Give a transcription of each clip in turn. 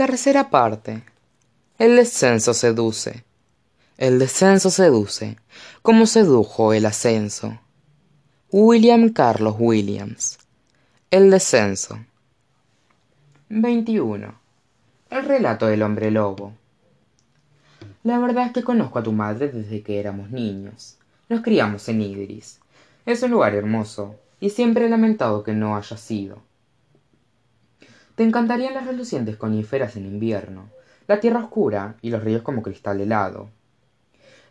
Tercera parte. El descenso seduce. El descenso seduce, como sedujo el ascenso. William Carlos Williams. El descenso. 21. El relato del hombre lobo. La verdad es que conozco a tu madre desde que éramos niños. Nos criamos en Idris. Es un lugar hermoso, y siempre he lamentado que no haya sido. Te encantarían las relucientes coníferas en invierno, la tierra oscura y los ríos como cristal helado.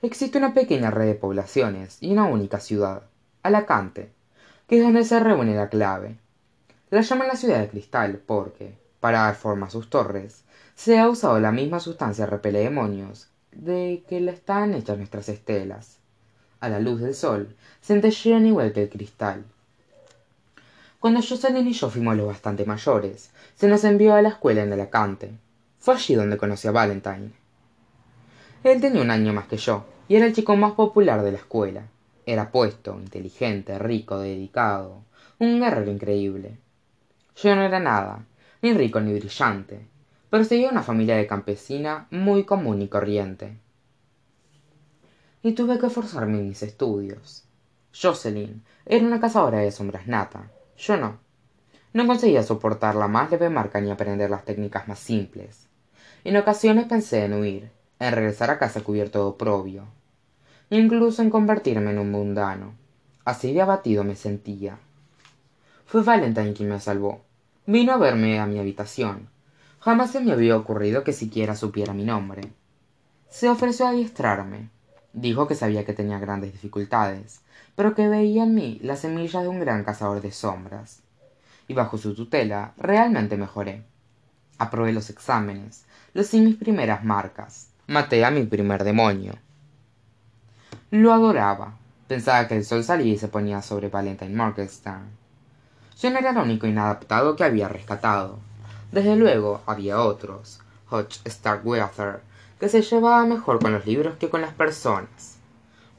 Existe una pequeña red de poblaciones y una única ciudad, Alacante, que es donde se reúne la clave. La llaman la ciudad de cristal porque, para dar forma a sus torres, se ha usado la misma sustancia repele demonios de que la están hechas nuestras estelas. A la luz del sol, centellean igual que el cristal. Cuando Jocelyn y yo fuimos los bastante mayores, se nos envió a la escuela en Alacante. Fue allí donde conocí a Valentine. Él tenía un año más que yo, y era el chico más popular de la escuela. Era puesto, inteligente, rico, dedicado, un guerrero increíble. Yo no era nada, ni rico ni brillante, pero seguía una familia de campesina muy común y corriente. Y tuve que forzarme en mis estudios. Jocelyn era una cazadora de sombras nata, yo no. No conseguía soportar la más leve marca ni aprender las técnicas más simples. En ocasiones pensé en huir, en regresar a casa cubierto de oprobio, incluso en convertirme en un mundano. Así de abatido me sentía. Fue Valentine quien me salvó. Vino a verme a mi habitación. Jamás se me había ocurrido que siquiera supiera mi nombre. Se ofreció a adiestrarme. Dijo que sabía que tenía grandes dificultades, pero que veía en mí la semilla de un gran cazador de sombras. Y bajo su tutela realmente mejoré. Aprobé los exámenes, lucí mis primeras marcas, maté a mi primer demonio. Lo adoraba. Pensaba que el sol salía y se ponía sobre Valentine Morgenstern. Yo no era el único inadaptado que había rescatado. Desde luego había otros, Hodge Starkweather, que se llevaba mejor con los libros que con las personas.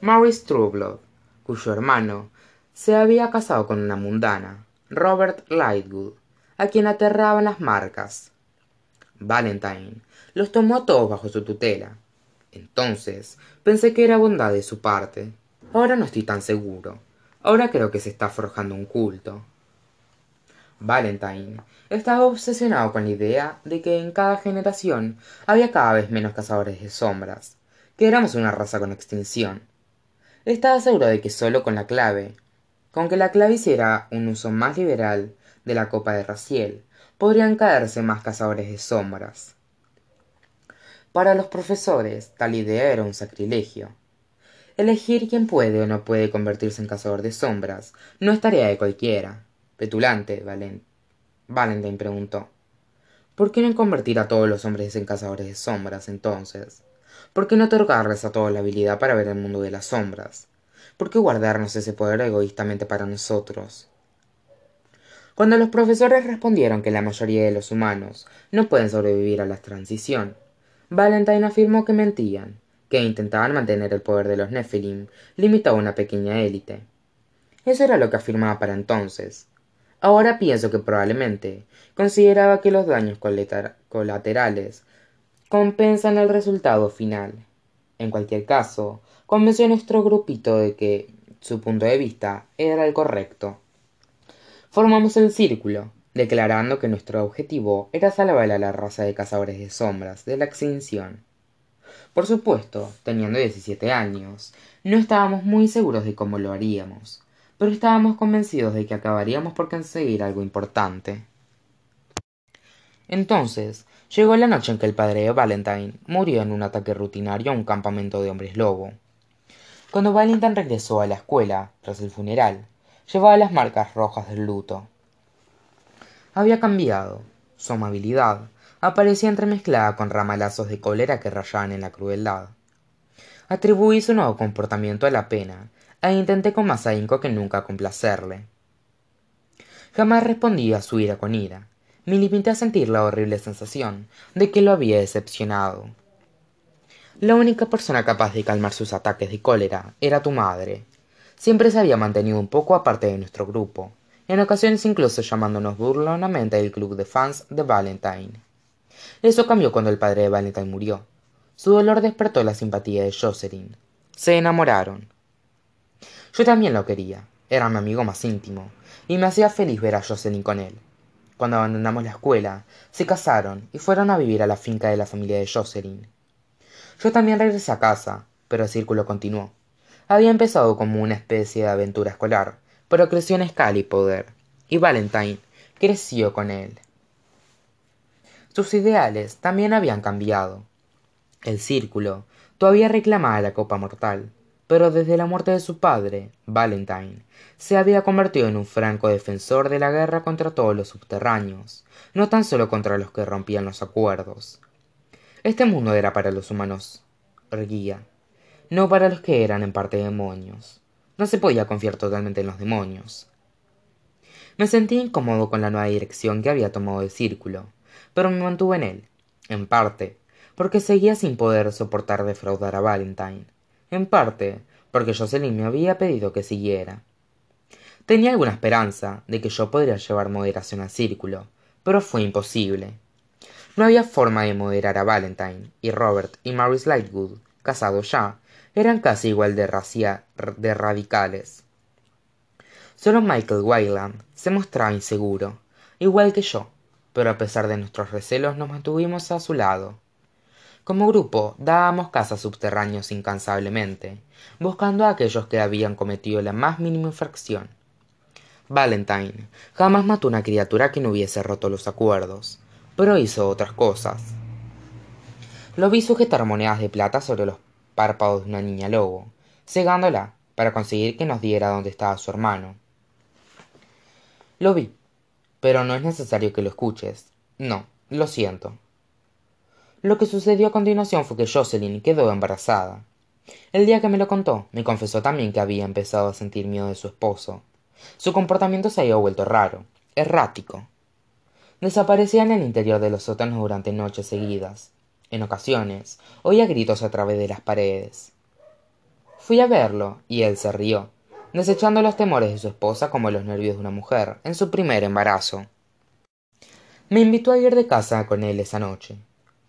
Maurice Trueblood, cuyo hermano se había casado con una mundana, Robert Lightwood, a quien aterraban las marcas. Valentine los tomó a todos bajo su tutela. Entonces pensé que era bondad de su parte. Ahora no estoy tan seguro. Ahora creo que se está forjando un culto. Valentine estaba obsesionado con la idea de que en cada generación había cada vez menos cazadores de sombras, que éramos una raza con extinción. Estaba seguro de que solo con la clave, con que la clave hiciera un uso más liberal de la copa de Raciel, podrían caerse más cazadores de sombras. Para los profesores, tal idea era un sacrilegio. Elegir quién puede o no puede convertirse en cazador de sombras no es tarea de cualquiera. Petulante, Valentine preguntó. ¿Por qué no convertir a todos los hombres en cazadores de sombras, entonces? ¿Por qué no otorgarles a todos la habilidad para ver el mundo de las sombras? ¿Por qué guardarnos ese poder egoístamente para nosotros? Cuando los profesores respondieron que la mayoría de los humanos no pueden sobrevivir a la transición, Valentine afirmó que mentían, que intentaban mantener el poder de los Nephilim limitado a una pequeña élite. Eso era lo que afirmaba para entonces. Ahora pienso que probablemente consideraba que los daños colaterales compensan el resultado final. En cualquier caso, convenció a nuestro grupito de que su punto de vista era el correcto. Formamos el círculo, declarando que nuestro objetivo era salvar a la raza de cazadores de sombras de la extinción. Por supuesto, teniendo 17 años, no estábamos muy seguros de cómo lo haríamos, pero estábamos convencidos de que acabaríamos por conseguir algo importante. Entonces, llegó la noche en que el padre de Valentine murió en un ataque rutinario a un campamento de hombres lobo. Cuando Valentine regresó a la escuela, tras el funeral, llevaba las marcas rojas del luto había cambiado. Su amabilidad aparecía entremezclada con ramalazos de cólera que rayaban en la crueldad. Atribuí su nuevo comportamiento a la pena, e intenté con más ahínco que nunca complacerle. Jamás respondí a su ira con ira. Me limité a sentir la horrible sensación de que lo había decepcionado. La única persona capaz de calmar sus ataques de cólera era tu madre. Siempre se había mantenido un poco aparte de nuestro grupo, en ocasiones incluso llamándonos burlonamente el club de fans de Valentine. Eso cambió cuando el padre de Valentine murió. Su dolor despertó la simpatía de Jocelyn. Se enamoraron. Yo también lo quería. Era mi amigo más íntimo, y me hacía feliz ver a Jocelyn con él. Cuando abandonamos la escuela, se casaron y fueron a vivir a la finca de la familia de Jocelyn. Yo también regresé a casa, pero el círculo continuó. Había empezado como una especie de aventura escolar, pero creció en escala y poder, y Valentine creció con él. Sus ideales también habían cambiado. El círculo todavía reclamaba la copa mortal, pero desde la muerte de su padre, Valentine, se había convertido en un franco defensor de la guerra contra todos los subterráneos, no tan solo contra los que rompían los acuerdos. Este mundo era para los humanos erguía, no para los que eran en parte demonios. No se podía confiar totalmente en los demonios. Me sentí incómodo con la nueva dirección que había tomado el círculo, pero me mantuve en él, en parte, porque seguía sin poder soportar defraudar a Valentine, en parte, porque Jocelyn me había pedido que siguiera. Tenía alguna esperanza de que yo podría llevar moderación al círculo, pero fue imposible. No había forma de moderar a Valentine, y Robert y Maurice Lightwood, casados ya, eran casi igual de, de radicales. Solo Michael Wayland se mostraba inseguro, igual que yo, pero a pesar de nuestros recelos nos mantuvimos a su lado. Como grupo dábamos caza a subterráneos incansablemente, buscando a aquellos que habían cometido la más mínima infracción. Valentine jamás mató una criatura que no hubiese roto los acuerdos, pero hizo otras cosas. Lo vi sujetar monedas de plata sobre los párpados de una niña lobo, cegándola para conseguir que nos diera dónde estaba su hermano. Lo vi, pero no es necesario que lo escuches. No, lo siento. Lo que sucedió a continuación fue que Jocelyn quedó embarazada. El día que me lo contó, me confesó también que había empezado a sentir miedo de su esposo. Su comportamiento se había vuelto raro, errático. Desaparecía en el interior de los sótanos durante noches seguidas. En ocasiones, oía gritos a través de las paredes. Fui a verlo, y él se rió, desechando los temores de su esposa como los nervios de una mujer en su primer embarazo. Me invitó a ir de casa con él esa noche.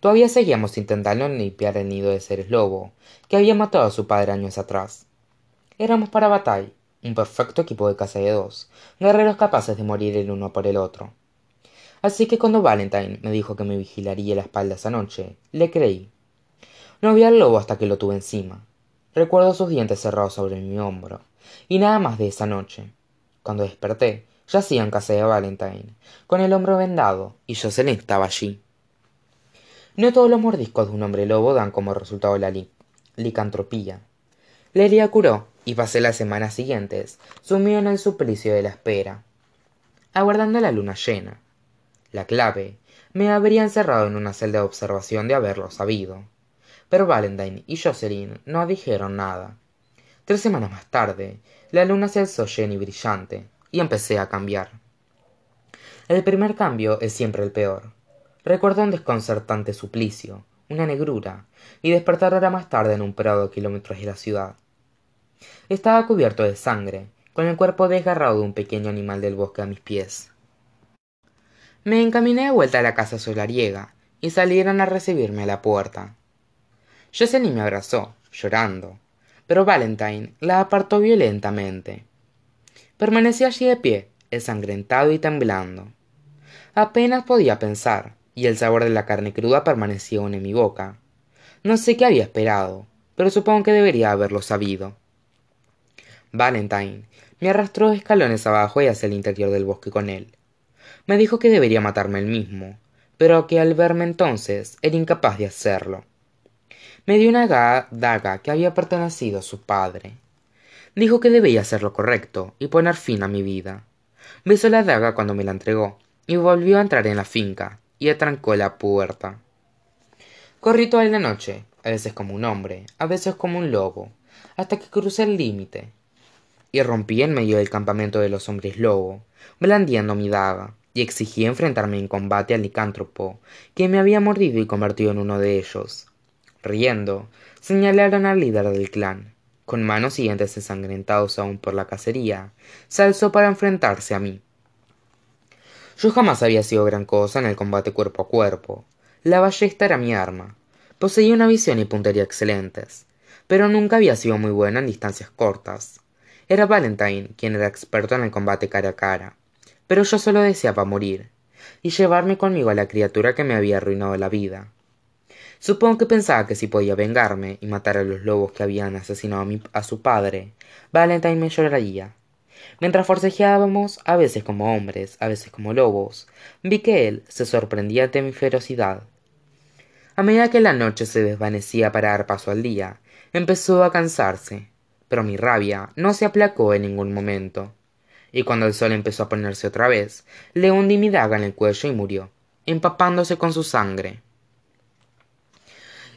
Todavía seguíamos intentando limpiar el nido de seres lobo, que había matado a su padre años atrás. Éramos para Bataille, un perfecto equipo de caza de dos, guerreros capaces de morir el uno por el otro. Así que cuando Valentine me dijo que me vigilaría la espalda esa noche, le creí. No vi al lobo hasta que lo tuve encima. Recuerdo sus dientes cerrados sobre mi hombro, y nada más de esa noche. Cuando desperté, yacía en casa de Valentine, con el hombro vendado, y Jocelyn estaba allí. No todos los mordiscos de un hombre lobo dan como resultado la licantropía. Lelia curó y pasé las semanas siguientes sumido en el suplicio de la espera, aguardando la luna llena. La clave me habría encerrado en una celda de observación de haberlo sabido. Pero Valentine y Jocelyn no dijeron nada. Tres semanas más tarde, la luna se alzó llena y brillante, y empecé a cambiar. El primer cambio es siempre el peor. Recuerdo un desconcertante suplicio, una negrura, y despertar hora más tarde en un prado a kilómetros de la ciudad. Estaba cubierto de sangre, con el cuerpo desgarrado de un pequeño animal del bosque a mis pies. Me encaminé de vuelta a la casa solariega, y salieron a recibirme a la puerta. Jocelyn me abrazó, llorando, pero Valentine la apartó violentamente. Permanecí allí de pie, ensangrentado y temblando. Apenas podía pensar, y el sabor de la carne cruda permanecía aún en mi boca. No sé qué había esperado, pero supongo que debería haberlo sabido. Valentine me arrastró escalones abajo y hacia el interior del bosque con él. Me dijo que debería matarme él mismo, pero que al verme entonces era incapaz de hacerlo. Me dio una daga que había pertenecido a su padre. Dijo que debía hacer lo correcto y poner fin a mi vida. Besó la daga cuando me la entregó y volvió a entrar en la finca, y atrancó la puerta. Corrí toda la noche, a veces como un hombre, a veces como un lobo, hasta que crucé el límite. Y rompí en medio del campamento de los hombres lobo, blandiendo mi daga, y exigí enfrentarme en combate al licántropo, que me había mordido y convertido en uno de ellos. Riendo, señalaron al líder del clan. Con manos y dientes ensangrentados aún por la cacería, se alzó para enfrentarse a mí. Yo jamás había sido gran cosa en el combate cuerpo a cuerpo, La ballesta era mi arma. Poseía una visión y puntería excelentes, pero nunca había sido muy buena en distancias cortas. Era Valentine quien era experto en el combate cara a cara, pero yo solo deseaba morir y llevarme conmigo a la criatura que me había arruinado la vida. Supongo que pensaba que si podía vengarme y matar a los lobos que habían asesinado a, a su padre, Valentine me lloraría. Mientras forcejeábamos, a veces como hombres, a veces como lobos, vi que él se sorprendía de mi ferocidad. A medida que la noche se desvanecía para dar paso al día, empezó a cansarse, pero mi rabia no se aplacó en ningún momento. Y cuando el sol empezó a ponerse otra vez, le hundí mi daga en el cuello y murió, empapándose con su sangre.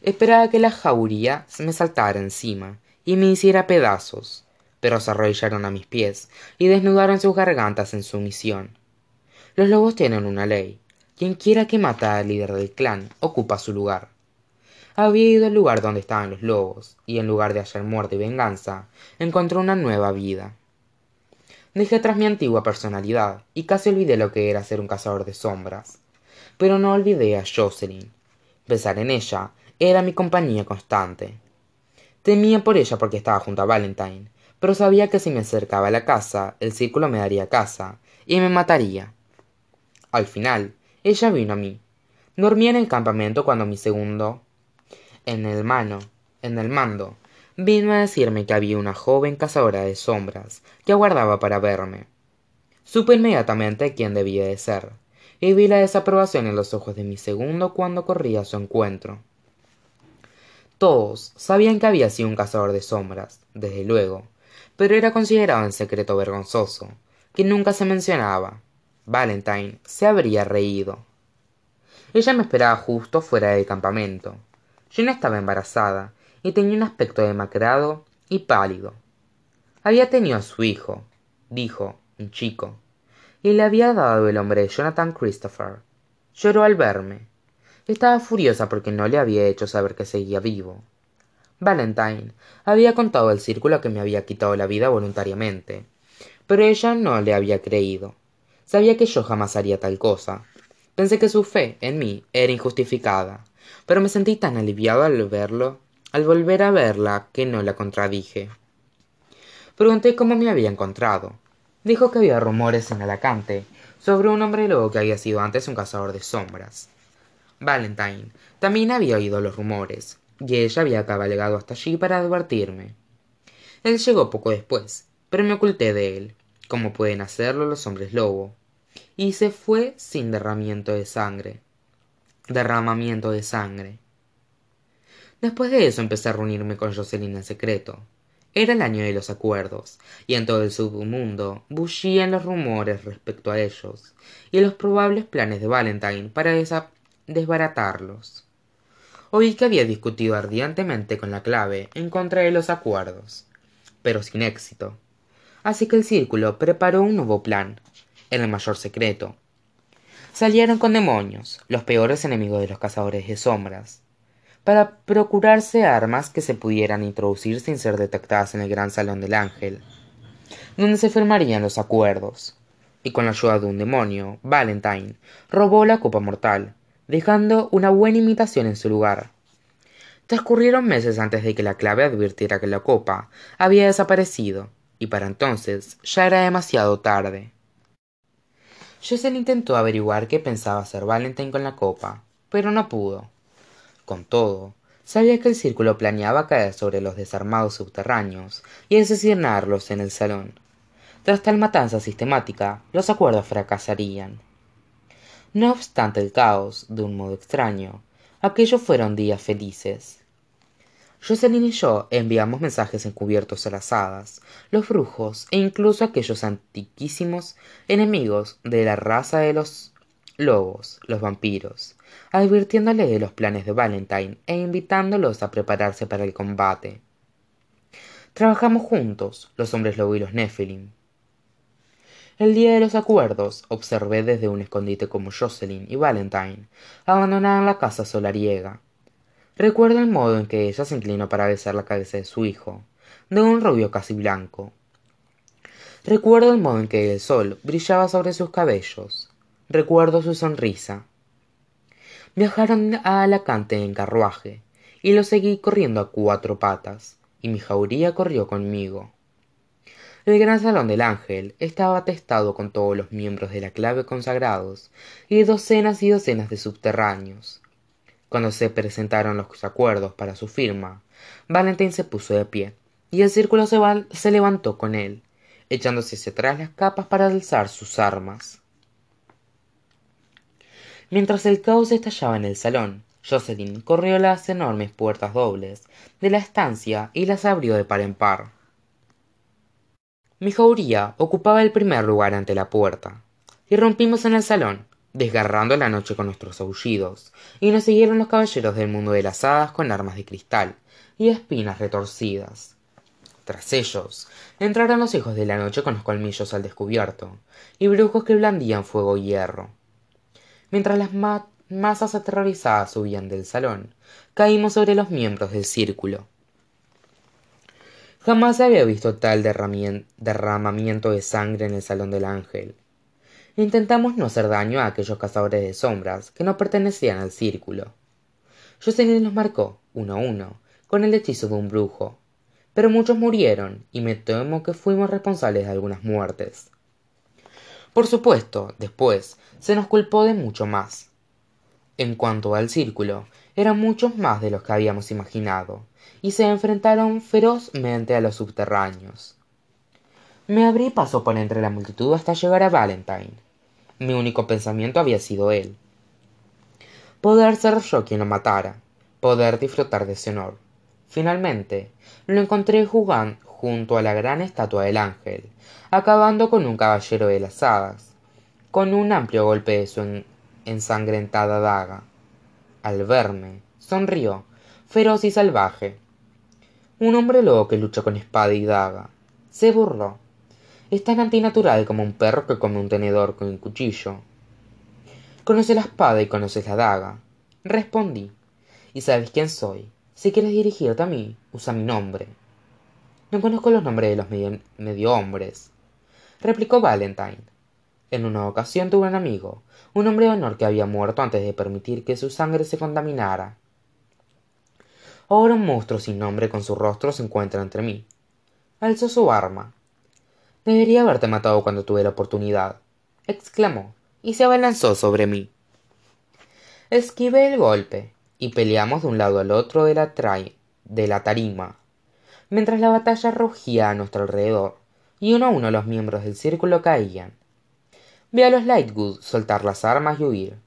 Esperaba que la jauría me saltara encima y me hiciera pedazos, pero se arrodillaron a mis pies y desnudaron sus gargantas en sumisión. Los lobos tienen una ley. Quien quiera que mata al líder del clan ocupa su lugar. Había ido al lugar donde estaban los lobos, y en lugar de hallar muerte y venganza, encontró una nueva vida. Dejé atrás mi antigua personalidad, y casi olvidé lo que era ser un cazador de sombras. Pero no olvidé a Jocelyn. Pensar en ella era mi compañía constante. Temía por ella porque estaba junto a Valentine, pero sabía que si me acercaba a la casa, el círculo me daría caza y me mataría. Al final, ella vino a mí. Dormía en el campamento cuando mi segundo, en el mano, en el mando, vino a decirme que había una joven cazadora de sombras que aguardaba para verme. Supe inmediatamente quién debía de ser, y vi la desaprobación en los ojos de mi segundo cuando corría a su encuentro. Todos sabían que había sido un cazador de sombras, desde luego, pero era considerado en secreto vergonzoso, que nunca se mencionaba. Valentine se habría reído. Ella me esperaba justo fuera del campamento. Yo no estaba embarazada y tenía un aspecto demacrado y pálido. Había tenido a su hijo, dijo, un chico, y le había dado el nombre de Jonathan Christopher. Lloró al verme. Estaba furiosa porque no le había hecho saber que seguía vivo. Valentine había contado al círculo que me había quitado la vida voluntariamente, pero ella no le había creído. Sabía que yo jamás haría tal cosa. Pensé que su fe en mí era injustificada, pero me sentí tan aliviado al verlo, al volver a verla, que no la contradije. Pregunté cómo me había encontrado. Dijo que había rumores en Alacante sobre un hombre lobo que había sido antes un cazador de sombras. Valentine también había oído los rumores, y ella había cabalgado hasta allí para advertirme. Él llegó poco después, pero me oculté de él, como pueden hacerlo los hombres lobo, y se fue sin derramamiento de sangre. Derramamiento de sangre. Después de eso empecé a reunirme con Jocelyn en secreto. Era el año de los acuerdos, y en todo el submundo bullían los rumores respecto a ellos, y los probables planes de Valentine para desbaratarlos. Oí que había discutido ardientemente con la clave en contra de los acuerdos, pero sin éxito. Así que el círculo preparó un nuevo plan, en el mayor secreto. Salieron con demonios, los peores enemigos de los cazadores de sombras, para procurarse armas que se pudieran introducir sin ser detectadas en el gran salón del ángel, donde se firmarían los acuerdos. Y con la ayuda de un demonio, Valentine robó la copa mortal, dejando una buena imitación en su lugar. Transcurrieron meses antes de que la clave advirtiera que la copa había desaparecido, y para entonces ya era demasiado tarde. Jocelyn intentó averiguar qué pensaba hacer Valentine con la copa, pero no pudo. Con todo, sabía que el círculo planeaba caer sobre los desarmados subterráneos y asesinarlos en el salón. Tras tal matanza sistemática, los acuerdos fracasarían. No obstante el caos, de un modo extraño, aquellos fueron días felices. Jocelyn y yo enviamos mensajes encubiertos a las hadas, los brujos e incluso aquellos antiquísimos enemigos de la raza de los lobos, los vampiros, advirtiéndoles de los planes de Valentine e invitándolos a prepararse para el combate. Trabajamos juntos, los hombres lobo y los Nephilim, el día de los acuerdos observé desde un escondite como Jocelyn y Valentine abandonaban la casa solariega. Recuerdo el modo en que ella se inclinó para besar la cabeza de su hijo, de un rubio casi blanco. Recuerdo el modo en que el sol brillaba sobre sus cabellos. Recuerdo su sonrisa. Viajaron a Alacante en carruaje, y lo seguí corriendo a cuatro patas, y mi jauría corrió conmigo. El gran salón del ángel estaba atestado con todos los miembros de la clave consagrados y docenas y docenas de subterráneos. Cuando se presentaron los acuerdos para su firma, Valentín se puso de pie, y el círculo se, se levantó con él, echándose hacia atrás las capas para alzar sus armas. Mientras el caos estallaba en el salón, Jocelyn corrió las enormes puertas dobles de la estancia y las abrió de par en par. Mi jauría ocupaba el primer lugar ante la puerta. Irrumpimos en el salón, desgarrando la noche con nuestros aullidos, y nos siguieron los caballeros del mundo de las hadas con armas de cristal y espinas retorcidas. Tras ellos, entraron los hijos de la noche con los colmillos al descubierto, y brujos que blandían fuego y hierro. Mientras las masas aterrorizadas subían del salón, caímos sobre los miembros del círculo. Jamás había visto tal derramamiento de sangre en el salón del ángel. Intentamos no hacer daño a aquellos cazadores de sombras que no pertenecían al círculo. Jocelyn los marcó, uno a uno, con el hechizo de un brujo, pero muchos murieron y me temo que fuimos responsables de algunas muertes. Por supuesto, después se nos culpó de mucho más. En cuanto al círculo, eran muchos más de los que habíamos imaginado, y se enfrentaron ferozmente a los subterráneos. Me abrí paso por entre la multitud hasta llegar a Valentine. Mi único pensamiento había sido él. Poder ser yo quien lo matara, poder disfrutar de ese honor. Finalmente, lo encontré jugando junto a la gran estatua del ángel, acabando con un caballero de las hadas, con un amplio golpe de su ensangrentada daga. Al verme, sonrió, feroz y salvaje, un hombre lobo que lucha con espada y daga. Se burló. Es tan antinatural como un perro que come un tenedor con un cuchillo. Conoce la espada y conoces la daga. Respondí. Y sabes quién soy. Si quieres dirigirte a mí, usa mi nombre. No conozco los nombres de los medio, hombres. Replicó Valentine. En una ocasión tuve un amigo, un hombre de honor que había muerto antes de permitir que su sangre se contaminara. Ahora un monstruo sin nombre con su rostro se encuentra entre mí. Alzó su arma. Debería haberte matado cuando tuve la oportunidad, exclamó, y se abalanzó sobre mí. Esquivé el golpe, y peleamos de un lado al otro de la, de la tarima, mientras la batalla rugía a nuestro alrededor, y uno a uno los miembros del círculo caían. Vi a los Lightwood soltar las armas y huir.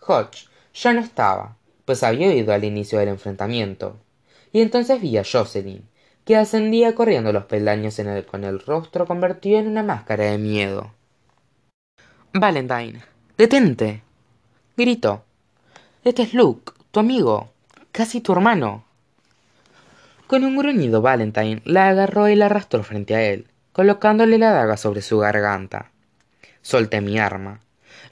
Hodge ya no estaba, pues había oído al inicio del enfrentamiento. Y entonces vi a Jocelyn, que ascendía corriendo los peldaños con el rostro convertido en una máscara de miedo. Valentine, detente. gritó. Este es Luke, tu amigo, casi tu hermano. Con un gruñido Valentine la agarró y la arrastró frente a él, colocándole la daga sobre su garganta. Solté mi arma.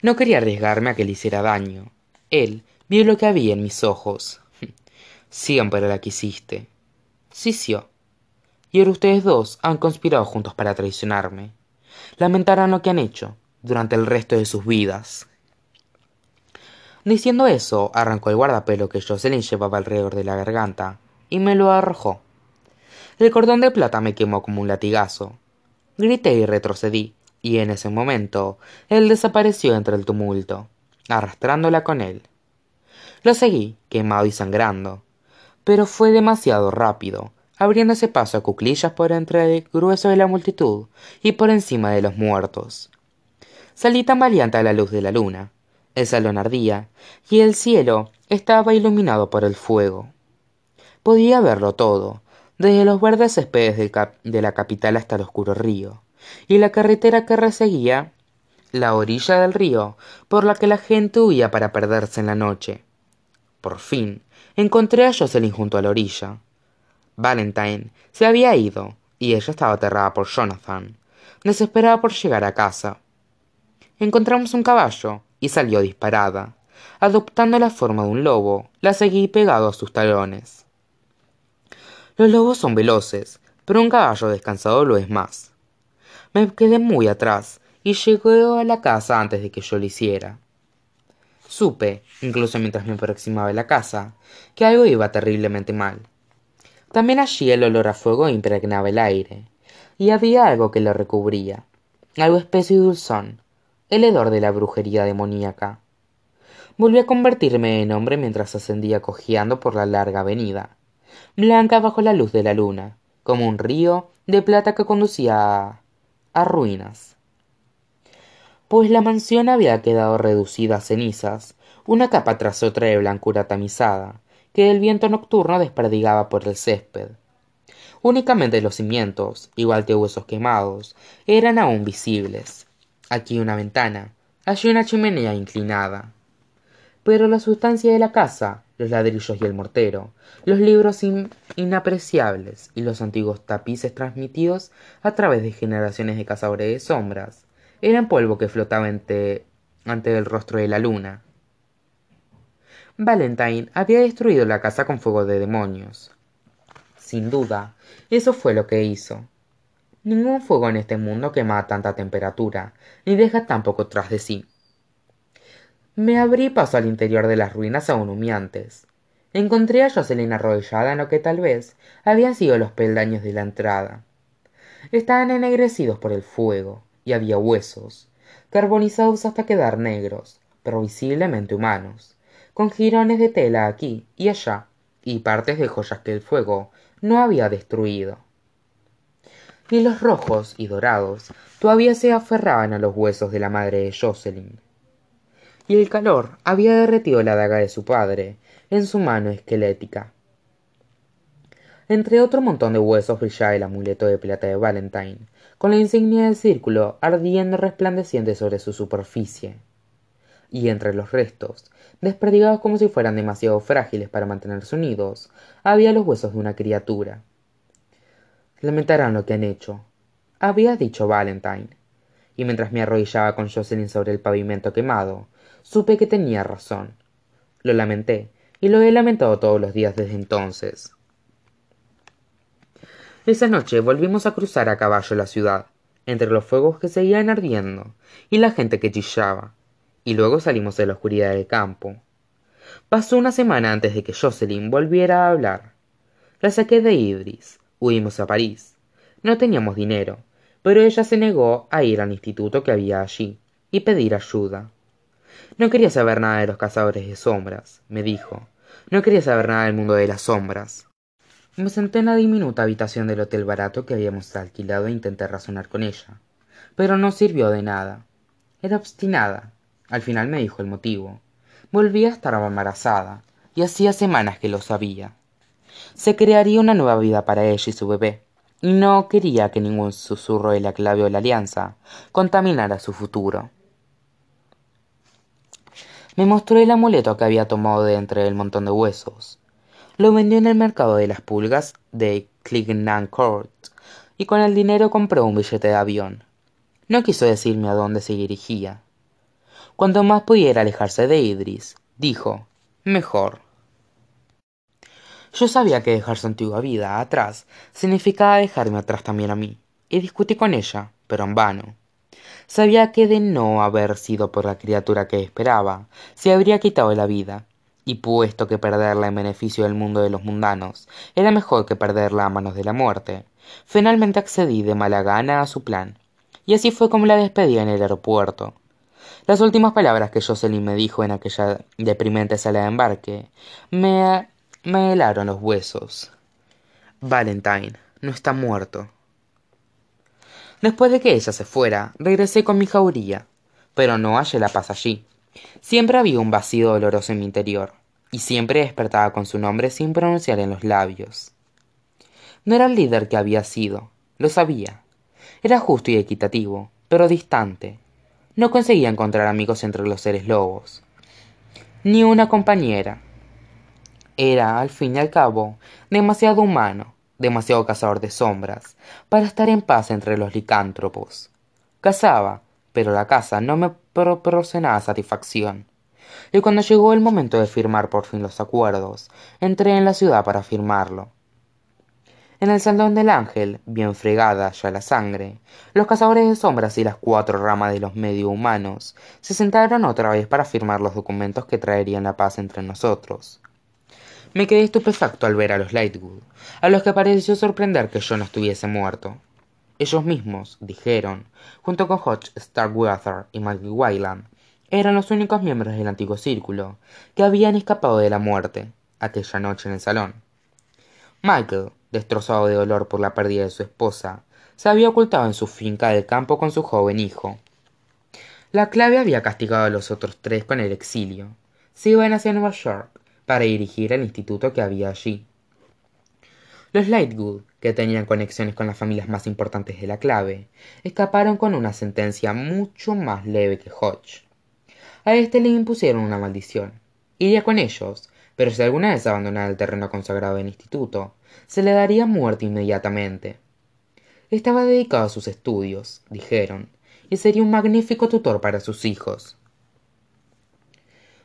No quería arriesgarme a que le hiciera daño. Él Vio lo que había en mis ojos. Siempre la quisiste. Sisió. Y ahora ustedes dos han conspirado juntos para traicionarme. Lamentarán lo que han hecho durante el resto de sus vidas. Diciendo eso, arrancó el guardapelo que Jocelyn llevaba alrededor de la garganta y me lo arrojó. El cordón de plata me quemó como un latigazo. Grité y retrocedí, y en ese momento él desapareció entre el tumulto, arrastrándola con él. Lo seguí, quemado y sangrando. Pero fue demasiado rápido, abriéndose paso a cuclillas por entre el grueso de la multitud y por encima de los muertos. Salí tambaleante a la luz de la luna. El salón ardía y el cielo estaba iluminado por el fuego. Podía verlo todo, desde los verdes céspedes de la capital hasta el oscuro río, y la carretera que reseguía la orilla del río por la que la gente huía para perderse en la noche. Por fin, encontré a Jocelyn junto a la orilla. Valentine se había ido, y ella estaba aterrada por Jonathan, desesperada por llegar a casa. Encontramos un caballo, y salió disparada. Adoptando la forma de un lobo, la seguí pegado a sus talones. Los lobos son veloces, pero un caballo descansado lo es más. Me quedé muy atrás, y llegó a la casa antes de que yo lo hiciera. Supe, incluso mientras me aproximaba a la casa, que algo iba terriblemente mal. También allí el olor a fuego impregnaba el aire, y había algo que lo recubría, algo espeso y dulzón, el hedor de la brujería demoníaca. Volví a convertirme en hombre mientras ascendía cojeando por la larga avenida, blanca bajo la luz de la luna, como un río de plata que conducía a, a ruinas. Pues la mansión había quedado reducida a cenizas, una capa tras otra de blancura tamizada, que el viento nocturno desperdigaba por el césped. Únicamente los cimientos, igual que huesos quemados, eran aún visibles. Aquí una ventana, allí una chimenea inclinada. Pero la sustancia de la casa, los ladrillos y el mortero, los libros inapreciables y los antiguos tapices transmitidos a través de generaciones de cazadores de sombras, eran polvo que flotaba ante, ante el rostro de la luna. Valentine había destruido la casa con fuego de demonios. Sin duda, eso fue lo que hizo. Ningún fuego en este mundo quema a tanta temperatura, ni deja tan poco tras de sí. Me abrí paso al interior de las ruinas aún humeantes. Encontré a Jocelyn arrodillada en lo que tal vez habían sido los peldaños de la entrada. Estaban ennegrecidos por el fuego, y había huesos, carbonizados hasta quedar negros, pero visiblemente humanos, con jirones de tela aquí y allá, y partes de joyas que el fuego no había destruido. Y los rojos y dorados todavía se aferraban a los huesos de la madre de Jocelyn. Y el calor había derretido la daga de su padre en su mano esquelética. Entre otro montón de huesos brillaba el amuleto de plata de Valentine, con la insignia del círculo ardiendo resplandeciente sobre su superficie. Y entre los restos, desperdigados como si fueran demasiado frágiles para mantenerse unidos, había los huesos de una criatura. Lamentarán lo que han hecho, había dicho Valentine, y mientras me arrodillaba con Jocelyn sobre el pavimento quemado, supe que tenía razón. Lo lamenté, y lo he lamentado todos los días desde entonces. Esa noche volvimos a cruzar a caballo la ciudad, entre los fuegos que seguían ardiendo y la gente que chillaba, y luego salimos de la oscuridad del campo. Pasó una semana antes de que Jocelyn volviera a hablar. La saqué de Idris, huimos a París. No teníamos dinero, pero ella se negó a ir al instituto que había allí y pedir ayuda. No quería saber nada de los cazadores de sombras, me dijo. No quería saber nada del mundo de las sombras. Me senté en la diminuta habitación del hotel barato que habíamos alquilado e intenté razonar con ella. Pero no sirvió de nada. Era obstinada, al final me dijo el motivo. Volvía a estar embarazada, y hacía semanas que lo sabía. Se crearía una nueva vida para ella y su bebé, y no quería que ningún susurro de la clave o la alianza contaminara su futuro. Me mostró el amuleto que había tomado de entre el montón de huesos. Lo vendió en el mercado de las pulgas de Court y con el dinero compró un billete de avión. No quiso decirme a dónde se dirigía. Cuanto más pudiera alejarse de Idris, dijo, mejor. Yo sabía que dejar su antigua vida atrás significaba dejarme atrás también a mí, y discutí con ella, pero en vano. Sabía que de no haber sido por la criatura que esperaba, se habría quitado la vida, y puesto que perderla en beneficio del mundo de los mundanos era mejor que perderla a manos de la muerte, finalmente accedí de mala gana a su plan, y así fue como la despedí en el aeropuerto. Las últimas palabras que Jocelyn me dijo en aquella deprimente sala de embarque me, me helaron los huesos. Valentine no está muerto. Después de que ella se fuera, regresé con mi jauría, pero no hallé la paz allí. Siempre había un vacío doloroso en mi interior, y siempre despertaba con su nombre sin pronunciar en los labios. No era el líder que había sido, lo sabía. Era justo y equitativo, pero distante, no conseguía encontrar amigos entre los seres lobos, ni una compañera. Era, al fin y al cabo, demasiado humano, demasiado cazador de sombras, para estar en paz entre los licántropos. Cazaba, pero la caza no me proporcionaba satisfacción. Y cuando llegó el momento de firmar por fin los acuerdos, entré en la ciudad para firmarlo. En el salón del ángel, bien fregada ya la sangre, los cazadores de sombras y las cuatro ramas de los medio humanos se sentaron otra vez para firmar los documentos que traerían la paz entre nosotros. Me quedé estupefacto al ver a los Lightwood, a los que pareció sorprender que yo no estuviese muerto. Ellos mismos, dijeron, junto con Hodge Starkweather y Maggie Wyland, eran los únicos miembros del antiguo círculo que habían escapado de la muerte aquella noche en el salón. Michael, destrozado de dolor por la pérdida de su esposa, se había ocultado en su finca del campo con su joven hijo. La clave había castigado a los otros tres con el exilio. Se iban hacia Nueva York para dirigir el instituto que había allí. Los Lightwood, que tenían conexiones con las familias más importantes de la clave, escaparon con una sentencia mucho más leve que Hodge. A este le impusieron una maldición. Iría con ellos, pero si alguna vez abandonara el terreno consagrado del instituto, se le daría muerte inmediatamente. Estaba dedicado a sus estudios, dijeron, y sería un magnífico tutor para sus hijos.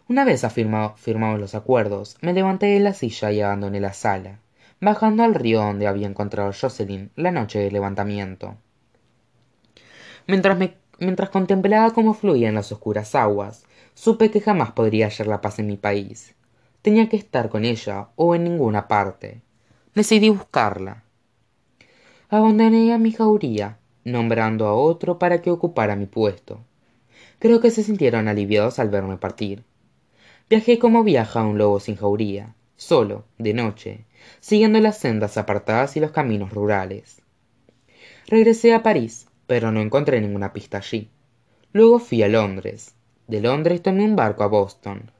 Una vez firmados los acuerdos, me levanté de la silla y abandoné la sala, bajando al río donde había encontrado a Jocelyn la noche del levantamiento. Mientras, mientras contemplaba cómo fluían las oscuras aguas, supe que jamás podría hallar la paz en mi país. Tenía que estar con ella o en ninguna parte. Decidí buscarla. Abandoné a mi jauría, nombrando a otro para que ocupara mi puesto. Creo que se sintieron aliviados al verme partir. Viajé como viaja un lobo sin jauría, solo, de noche, siguiendo las sendas apartadas y los caminos rurales. Regresé a París, pero no encontré ninguna pista allí. Luego fui a Londres. De Londres tomé un barco a Boston.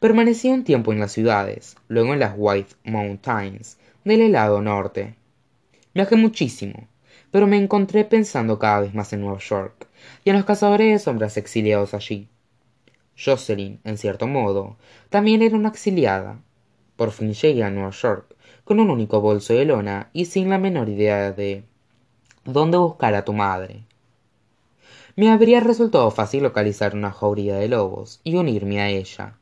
Permanecí un tiempo en las ciudades, luego en las White Mountains del helado norte. Viajé muchísimo, pero me encontré pensando cada vez más en Nueva York y en los cazadores de sombras exiliados allí. Jocelyn, en cierto modo, también era una exiliada. Por fin llegué a Nueva York, con un único bolso de lona y sin la menor idea de dónde buscar a tu madre. Me habría resultado fácil localizar una jauría de lobos y unirme a ella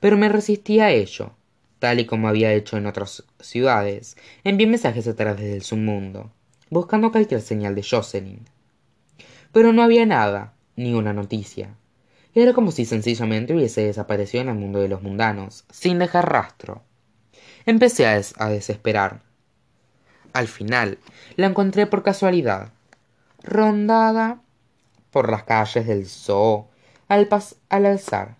pero me resistí a ello. Tal y como había hecho en otras ciudades, envié mensajes a través del submundo, buscando cualquier señal de Jocelyn. Pero no había nada, ni una noticia. Era como si sencillamente hubiese desaparecido en el mundo de los mundanos, sin dejar rastro. Empecé a, a desesperar. Al final, la encontré por casualidad, rondada por las calles del zoo al, al alzar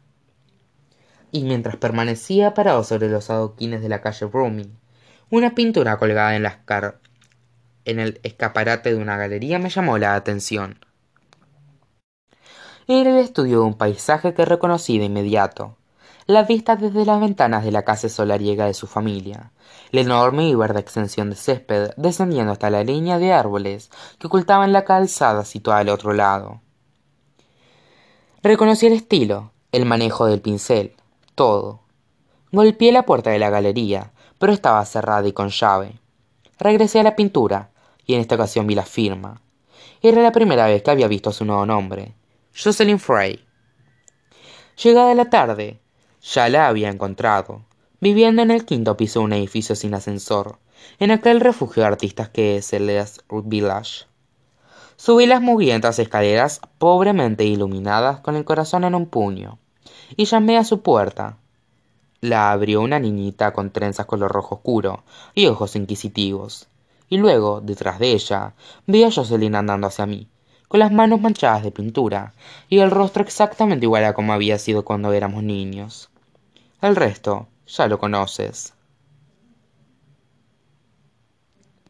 y mientras permanecía parado sobre los adoquines de la calle Broomy, una pintura colgada en, en el escaparate de una galería me llamó la atención. Era el estudio de un paisaje que reconocí de inmediato. La vista desde las ventanas de la casa solariega de su familia, la enorme y verde extensión de césped descendiendo hasta la línea de árboles que ocultaban la calzada situada al otro lado. Reconocí el estilo, el manejo del pincel, todo. Golpeé la puerta de la galería, pero estaba cerrada y con llave. Regresé a la pintura, y en esta ocasión vi la firma. Era la primera vez que había visto su nuevo nombre, Jocelyn Frey. Llegada la tarde, ya la había encontrado, viviendo en el quinto piso de un edificio sin ascensor, en aquel refugio de artistas que es el Village. Subí las mugrientas escaleras pobremente iluminadas con el corazón en un puño y llamé a su puerta. La abrió una niñita con trenzas color rojo oscuro y ojos inquisitivos. Y luego, detrás de ella, vi a Jocelyn andando hacia mí, con las manos manchadas de pintura y el rostro exactamente igual a como había sido cuando éramos niños. El resto ya lo conoces.